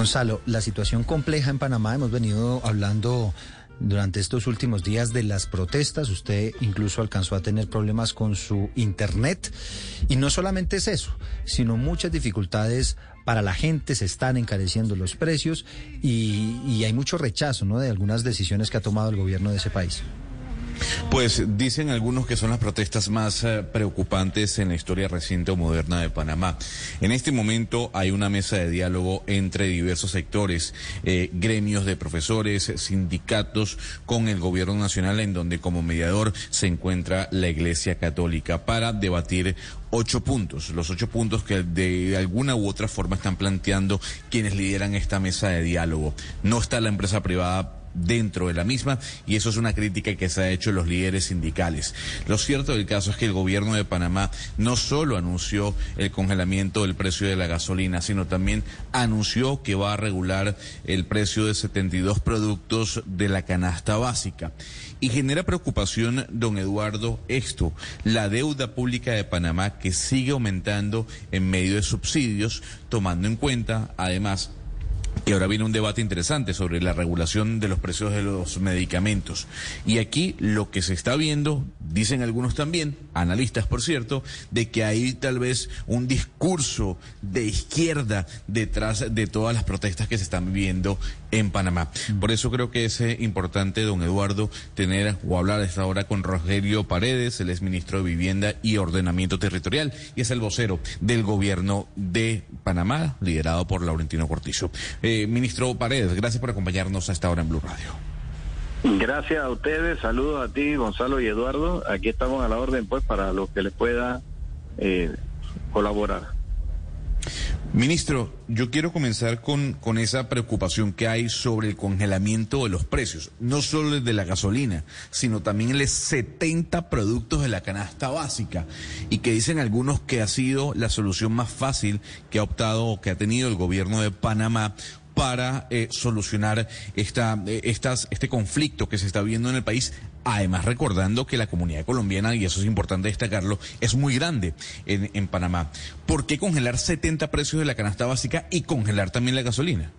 Gonzalo, la situación compleja en Panamá, hemos venido hablando durante estos últimos días de las protestas. Usted incluso alcanzó a tener problemas con su internet. Y no solamente es eso, sino muchas dificultades para la gente, se están encareciendo los precios y, y hay mucho rechazo ¿no? de algunas decisiones que ha tomado el gobierno de ese país. Pues dicen algunos que son las protestas más eh, preocupantes en la historia reciente o moderna de Panamá. En este momento hay una mesa de diálogo entre diversos sectores, eh, gremios de profesores, sindicatos, con el gobierno nacional, en donde como mediador se encuentra la Iglesia Católica para debatir ocho puntos, los ocho puntos que de alguna u otra forma están planteando quienes lideran esta mesa de diálogo. No está la empresa privada dentro de la misma y eso es una crítica que se ha hecho los líderes sindicales. Lo cierto del caso es que el gobierno de Panamá no solo anunció el congelamiento del precio de la gasolina, sino también anunció que va a regular el precio de 72 productos de la canasta básica. Y genera preocupación, don Eduardo, esto, la deuda pública de Panamá que sigue aumentando en medio de subsidios, tomando en cuenta, además, y ahora viene un debate interesante sobre la regulación de los precios de los medicamentos. Y aquí lo que se está viendo, dicen algunos también, analistas por cierto, de que hay tal vez un discurso de izquierda detrás de todas las protestas que se están viviendo en Panamá. Por eso creo que es eh, importante, don Eduardo, tener o hablar a esta hora con Rogelio Paredes, el ministro de Vivienda y Ordenamiento Territorial, y es el vocero del gobierno de Panamá, liderado por Laurentino Cortizo. Eh, ministro Paredes, gracias por acompañarnos a esta hora en Blue Radio. Gracias a ustedes, saludos a ti, Gonzalo y Eduardo. Aquí estamos a la orden, pues, para lo que les pueda eh, colaborar. Ministro, yo quiero comenzar con, con esa preocupación que hay sobre el congelamiento de los precios, no solo el de la gasolina, sino también el 70 productos de la canasta básica, y que dicen algunos que ha sido la solución más fácil que ha optado o que ha tenido el gobierno de Panamá para eh, solucionar esta, eh, estas, este conflicto que se está viendo en el país. Además, recordando que la comunidad colombiana, y eso es importante destacarlo, es muy grande en, en Panamá. ¿Por qué congelar 70 precios de la canasta básica y congelar también la gasolina?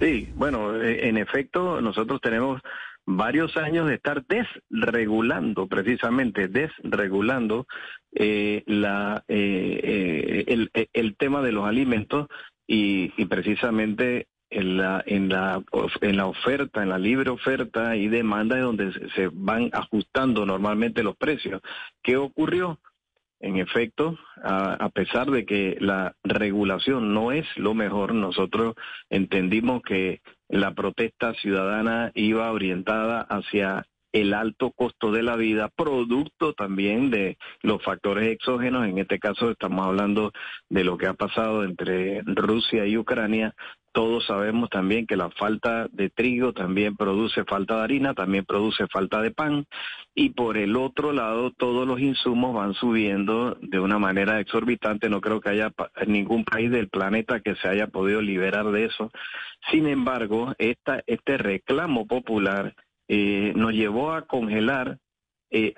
Sí, bueno, eh, en efecto, nosotros tenemos varios años de estar desregulando, precisamente desregulando eh, la, el, tema de los alimentos y, y precisamente en la, en, la, en la oferta, en la libre oferta y demanda es donde se van ajustando normalmente los precios. ¿Qué ocurrió? En efecto, a, a, pesar de que la regulación no es lo mejor, nosotros entendimos que la protesta ciudadana iba orientada hacia el alto costo de la vida, producto también de los factores exógenos. En este caso estamos hablando de lo que ha pasado entre Rusia y Ucrania. Todos sabemos también que la falta de trigo también produce falta de harina, también produce falta de pan. Y por el otro lado, todos los insumos van subiendo de una manera exorbitante. No creo que haya ningún país del planeta que se haya podido liberar de eso. Sin embargo, este reclamo popular eh, nos llevó a congelar eh,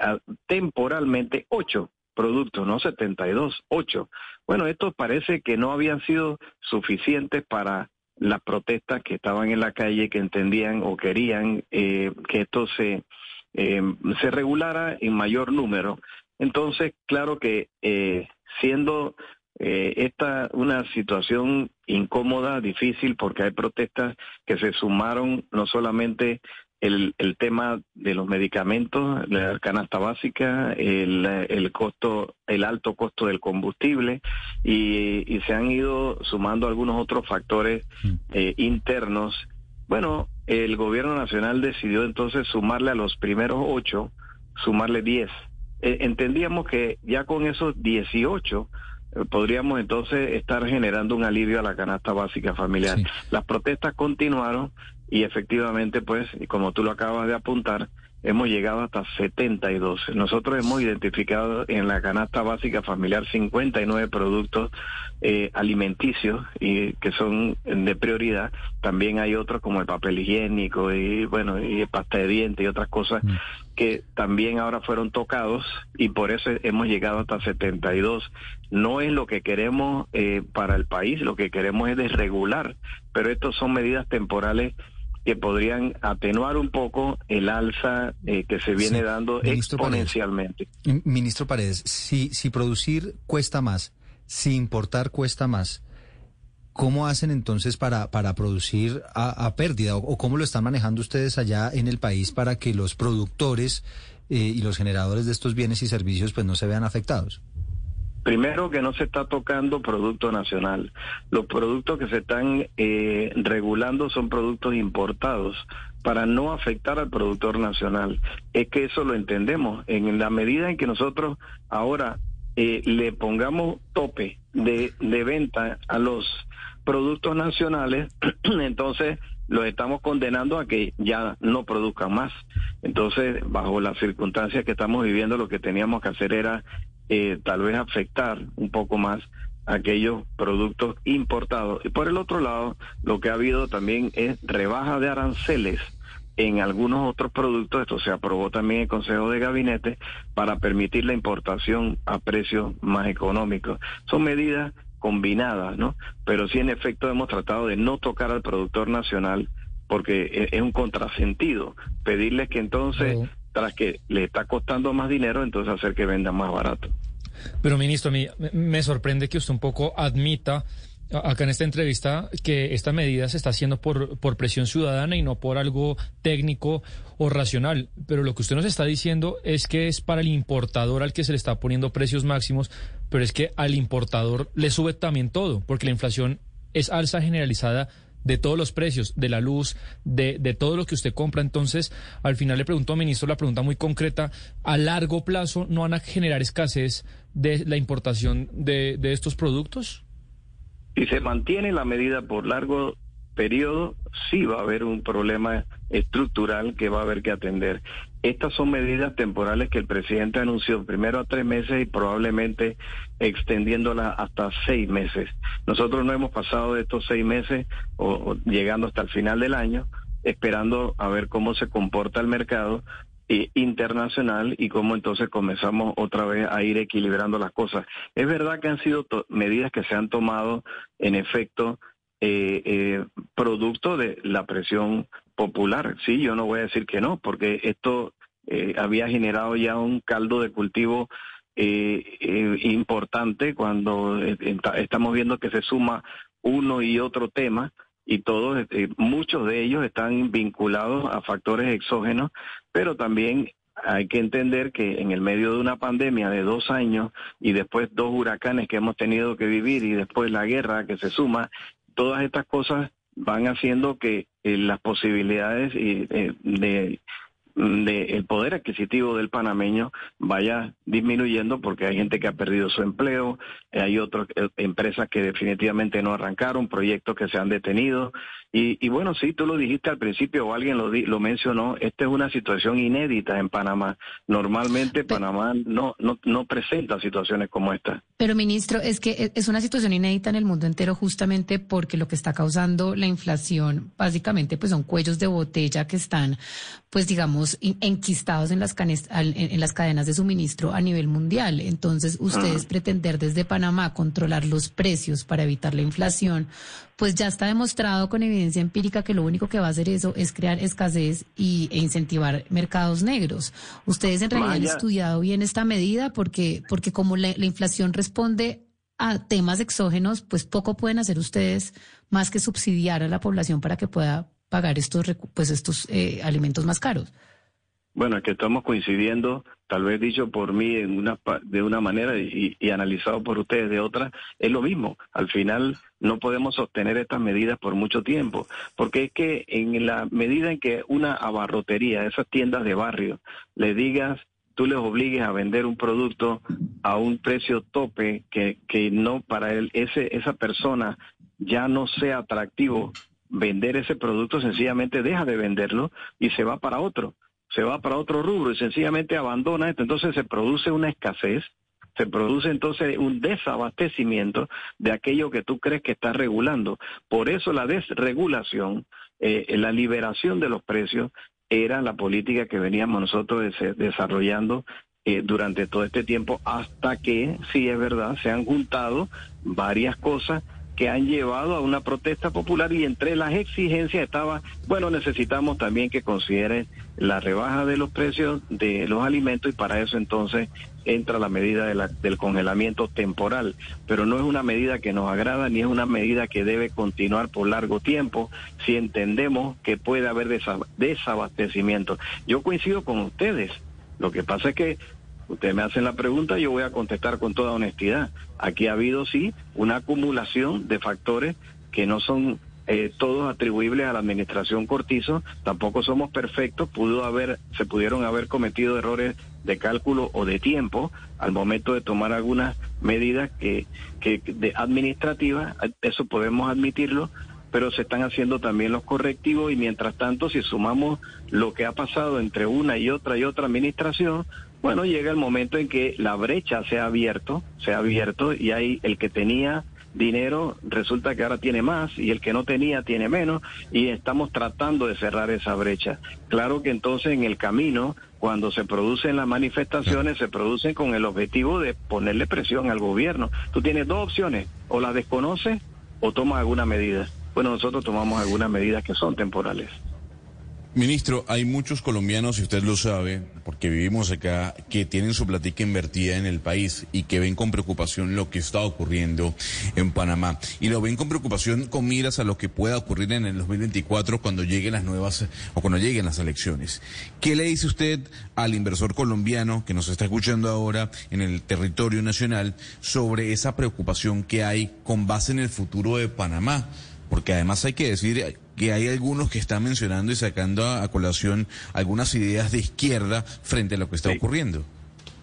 temporalmente ocho productos, no 72, ocho. Bueno, estos parece que no habían sido suficientes para las protestas que estaban en la calle, que entendían o querían eh, que esto se, eh, se regulara en mayor número. Entonces, claro que eh, siendo eh, esta una situación incómoda, difícil, porque hay protestas que se sumaron no solamente el, el tema de los medicamentos, la canasta básica, el, el costo, el alto costo del combustible y, y se han ido sumando algunos otros factores eh, internos. Bueno, el gobierno nacional decidió entonces sumarle a los primeros ocho, sumarle diez. Eh, entendíamos que ya con esos dieciocho eh, podríamos entonces estar generando un alivio a la canasta básica familiar. Sí. Las protestas continuaron y efectivamente, pues, como tú lo acabas de apuntar, hemos llegado hasta 72. Nosotros hemos identificado en la canasta básica familiar 59 productos eh, alimenticios y que son de prioridad. También hay otros como el papel higiénico y bueno y pasta de dientes y otras cosas mm. que también ahora fueron tocados y por eso hemos llegado hasta 72. No es lo que queremos eh, para el país, lo que queremos es desregular, pero estas son medidas temporales que podrían atenuar un poco el alza eh, que se viene dando exponencialmente. Ministro Paredes, si, si producir cuesta más, si importar cuesta más, ¿cómo hacen entonces para, para producir a, pérdida o, cómo lo están manejando ustedes allá en el país para que los productores eh, y los generadores de estos bienes y servicios pues no se vean afectados? Primero que no se está tocando producto nacional. Los productos que se están eh, regulando son productos importados para no afectar al productor nacional. Es que eso lo entendemos. En la medida en que nosotros ahora eh, le pongamos tope de, de venta a los productos nacionales, entonces los estamos condenando a que ya no produzcan más. Entonces, bajo las circunstancias que estamos viviendo, lo que teníamos que hacer era eh, tal vez afectar un poco más aquellos productos importados. Y por el otro lado, lo que ha habido también es rebaja de aranceles en algunos otros productos. Esto se aprobó también en el Consejo de Gabinete para permitir la importación a precios más económicos. Son medidas combinadas, ¿no? Pero sí, en efecto, hemos tratado de no tocar al productor nacional porque e-, es un contrasentido pedirles que entonces tras que le está costando más dinero, entonces hacer que venda más barato. Pero ministro, a mí me sorprende que usted un poco admita acá en esta entrevista que esta medida se está haciendo por, por presión ciudadana y no por algo técnico o racional. Pero lo que usted nos está diciendo es que es para el importador al que se le está poniendo precios máximos, pero es que al importador le sube también todo, porque la inflación es alza generalizada de todos los precios, de la luz, de, de todo lo que usted compra. Entonces, al final le pregunto ministro la pregunta muy concreta, ¿a largo plazo no van a generar escasez de la importación de, de estos productos? Si se mantiene la medida por largo periodo, sí va a haber un problema estructural que va a haber que atender. Estas son medidas temporales que el presidente anunció primero a tres meses y probablemente extendiéndolas hasta seis meses. Nosotros no hemos pasado de estos seis meses o, llegando hasta el final del año esperando a ver cómo se comporta el mercado eh, internacional y cómo entonces comenzamos otra vez a ir equilibrando las cosas. Es verdad que han sido medidas que se han tomado en efecto eh, eh, producto de la presión popular. Sí, yo no voy a decir que no, porque esto eh, había generado ya un caldo de cultivo eh, importante cuando estamos viendo que se suma uno y otro tema y todos, muchos de ellos están vinculados a factores exógenos, pero también hay que entender que en el medio de una pandemia de dos años y después dos huracanes que hemos tenido que vivir y después la guerra que se suma, todas estas cosas van haciendo que eh, las posibilidades eh, de de el poder adquisitivo del panameño vaya disminuyendo porque hay gente que ha perdido su empleo, eh, hay otras eh, empresas que definitivamente no arrancaron, proyectos que se han detenido. Y, y bueno, sí, tú lo dijiste al principio o alguien lo, lo mencionó, esta es una situación inédita en Panamá. Normalmente Panamá no, no, no presenta situaciones como esta. Pero ministro, es que e, es una situación inédita en el mundo entero justamente porque lo que está causando la inflación básicamente pues son cuellos de botella que están pues digamos, enquistados en las, en las cadenas de suministro a nivel mundial. Entonces, ustedes ah. pretender desde Panamá controlar los precios para evitar la inflación, pues ya está demostrado con evidencia empírica que lo único que va a hacer eso es crear escasez y, e incentivar mercados negros. Ustedes en realidad han estudiado bien esta medida porque, porque como la inflación responde a temas exógenos, pues poco pueden hacer ustedes más que subsidiar a la población para que pueda pagar estos, pues estos eh, alimentos más caros. Bueno, es que estamos coincidiendo, tal vez dicho por mí en una, de una manera y, analizado por ustedes de otra, es lo mismo. Al final no podemos sostener estas medidas por mucho tiempo, porque es que en la medida en que una abarrotería, esas tiendas de barrio, le digas, tú les obligues a vender un producto a un precio tope que, que no para él, ese, esa persona ya no sea atractivo vender ese producto, sencillamente deja de venderlo y se va para otro. Se va para otro rubro y sencillamente abandona esto. Entonces se produce una escasez, se produce entonces un desabastecimiento de aquello que tú crees que estás regulando. Por eso la desregulación, eh, la liberación de los precios era la política que veníamos nosotros desarrollando eh, durante todo este tiempo hasta que, sí es verdad, se han juntado varias cosas que han llevado a una protesta popular y entre las exigencias estaba, bueno, necesitamos también que consideren la rebaja de los precios de los alimentos y para eso entonces entra la medida del congelamiento temporal, pero no es una medida que nos agrada ni es una medida que debe continuar por largo tiempo si entendemos que puede haber desabastecimiento. Yo coincido con ustedes, lo que pasa es que Ustedes me hacen la pregunta, yo voy a contestar con toda honestidad. Aquí ha habido, sí, una acumulación de factores que no son eh, todos atribuibles a la administración Cortizo. Tampoco somos perfectos. Pudo haber, se pudieron haber cometido errores de cálculo o de tiempo al momento de tomar algunas medidas que, que de administrativas. Eso podemos admitirlo pero se están haciendo también los correctivos y mientras tanto si sumamos lo que ha pasado entre una y otra y otra administración, bueno, llega el momento en que la brecha se ha abierto, se ha abierto y hay el que tenía dinero resulta que ahora tiene más y el que no tenía tiene menos y estamos tratando de cerrar esa brecha. Claro que entonces en el camino, cuando se producen las manifestaciones, se producen con el objetivo de ponerle presión al gobierno. Tú tienes dos opciones, o la desconoces o tomas alguna medida. Bueno, nosotros tomamos algunas medidas que son temporales. Ministro, hay muchos colombianos, y usted lo sabe, porque vivimos acá, que tienen su platica invertida en el país y que ven con preocupación lo que está ocurriendo en Panamá. Y lo ven con preocupación con miras a lo que pueda ocurrir en el 2024 cuando lleguen las nuevas o cuando lleguen las elecciones. ¿Qué le dice usted al inversor colombiano que nos está escuchando ahora en el territorio nacional sobre esa preocupación que hay con base en el futuro de Panamá? Porque además hay que decir que hay algunos que están mencionando y sacando a, colación algunas ideas de izquierda frente a lo que está ocurriendo.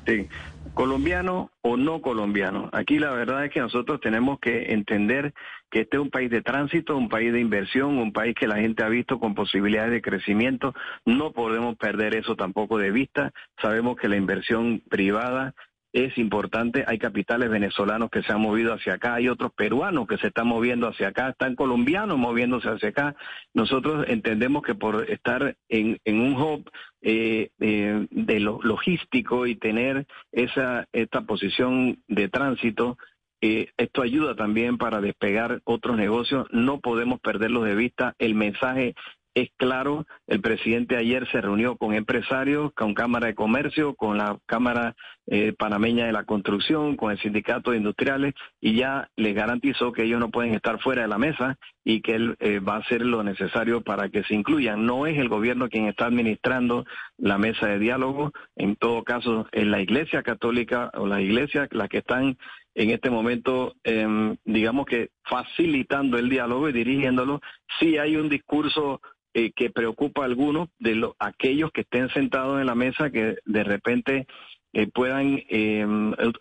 Sí, colombiano o no colombiano. Aquí la verdad es que nosotros tenemos que entender que este es un país de tránsito, un país de inversión, un país que la gente ha visto con posibilidades de crecimiento. No podemos perder eso tampoco de vista. Sabemos que la inversión privada es importante. Hay capitales venezolanos que se han movido hacia acá, hay otros peruanos que se están moviendo hacia acá, están colombianos moviéndose hacia acá. Nosotros entendemos que por estar en, un hub eh, eh, de lo logístico y tener esa esta posición de tránsito, eh, esto ayuda también para despegar otros negocios. No podemos perderlos de vista. El mensaje es claro, el presidente ayer se reunió con empresarios, con Cámara de Comercio, con la Cámara eh, Panameña de la Construcción, con el Sindicato de Industriales y ya les garantizó que ellos no pueden estar fuera de la mesa y que él eh, va a hacer lo necesario para que se incluyan. No es el gobierno quien está administrando la mesa de diálogo, en todo caso es la Iglesia Católica o las iglesias las que están en este momento, em, digamos que facilitando el diálogo y dirigiéndolo. Sí hay un discurso eh, que preocupa a algunos de los aquellos que estén sentados en la mesa que de repente eh, puedan eh,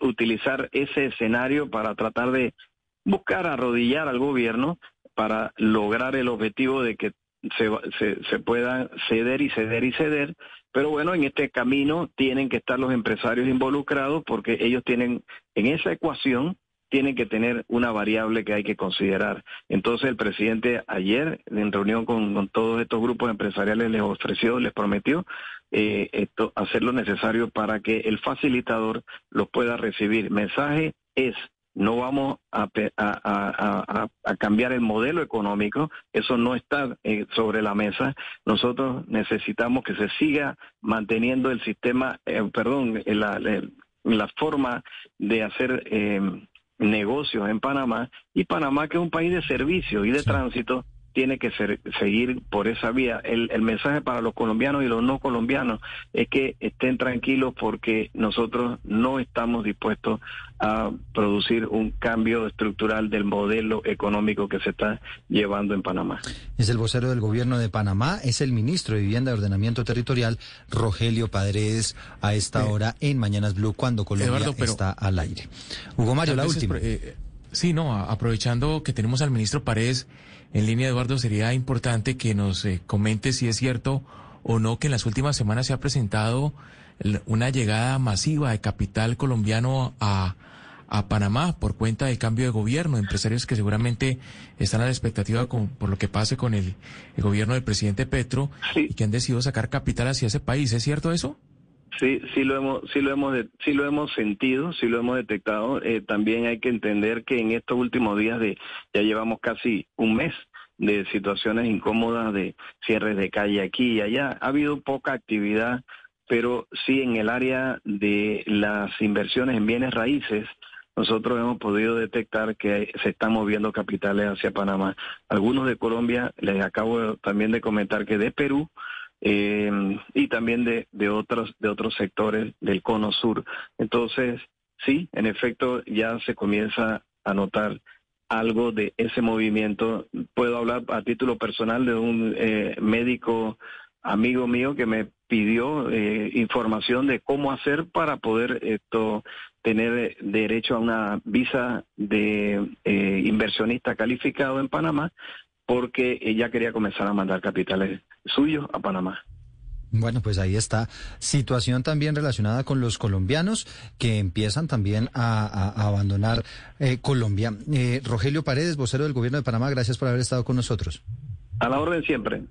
utilizar ese escenario para tratar de buscar arrodillar al gobierno para lograr el objetivo de que se, se, se pueda ceder y ceder y ceder. Pero bueno, en este camino tienen que estar los empresarios involucrados porque ellos tienen en esa ecuación tienen que tener una variable que hay que considerar. Entonces el presidente ayer, en reunión con, todos estos grupos empresariales, les ofreció, les prometió eh, esto, hacer lo necesario para que el facilitador los pueda recibir. Mensaje es, no vamos a, cambiar el modelo económico, eso no está eh, sobre la mesa. Nosotros necesitamos que se siga manteniendo el sistema, eh, perdón, la, la, forma de hacer negocios en Panamá y Panamá que es un país de servicio y de tránsito tiene que seguir por esa vía. El, el, mensaje para los colombianos y los no colombianos es que estén tranquilos porque nosotros no estamos dispuestos a producir un cambio estructural del modelo económico que se está llevando en Panamá. Es el vocero del gobierno de Panamá, es el ministro de Vivienda y Ordenamiento Territorial, Rogelio Padres, a esta hora en Mañanas Blue, cuando Colombia está al aire. Hugo Mario, la última. Eh, sí, no, aprovechando que tenemos al ministro Paredes en línea, Eduardo, sería importante que nos eh, comente si es cierto o no que en las últimas semanas se ha presentado una llegada masiva de capital colombiano a, a Panamá por cuenta del cambio de gobierno, empresarios que seguramente están a la expectativa con, por lo que pase con el, gobierno del presidente Petro y que han decidido sacar capital hacia ese país. ¿Es cierto eso? Sí, sí lo hemos, sí lo hemos, sí lo hemos sentido, sí lo hemos detectado. Eh, también hay que entender que en estos últimos días de, ya llevamos casi un mes de situaciones incómodas, de cierres de calle aquí y allá. Ha habido poca actividad, pero sí en el área de las inversiones en bienes raíces nosotros hemos podido detectar que se están moviendo capitales hacia Panamá. Algunos de Colombia, les acabo también de comentar que de Perú eh, y también de, de, otros, de otros sectores del cono sur. Entonces, sí, en efecto, ya se comienza a notar algo de ese movimiento. Puedo hablar a título personal de un eh, médico amigo mío que me pidió eh, información de cómo hacer para poder esto tener derecho a una visa de eh, inversionista calificado en Panamá porque ella quería comenzar a mandar capitales suyos a Panamá. Bueno, pues ahí está. Situación también relacionada con los colombianos que empiezan también a, abandonar eh, Colombia. Eh, Rogelio Paredes, vocero del gobierno de Panamá, gracias por haber estado con nosotros. A la orden siempre.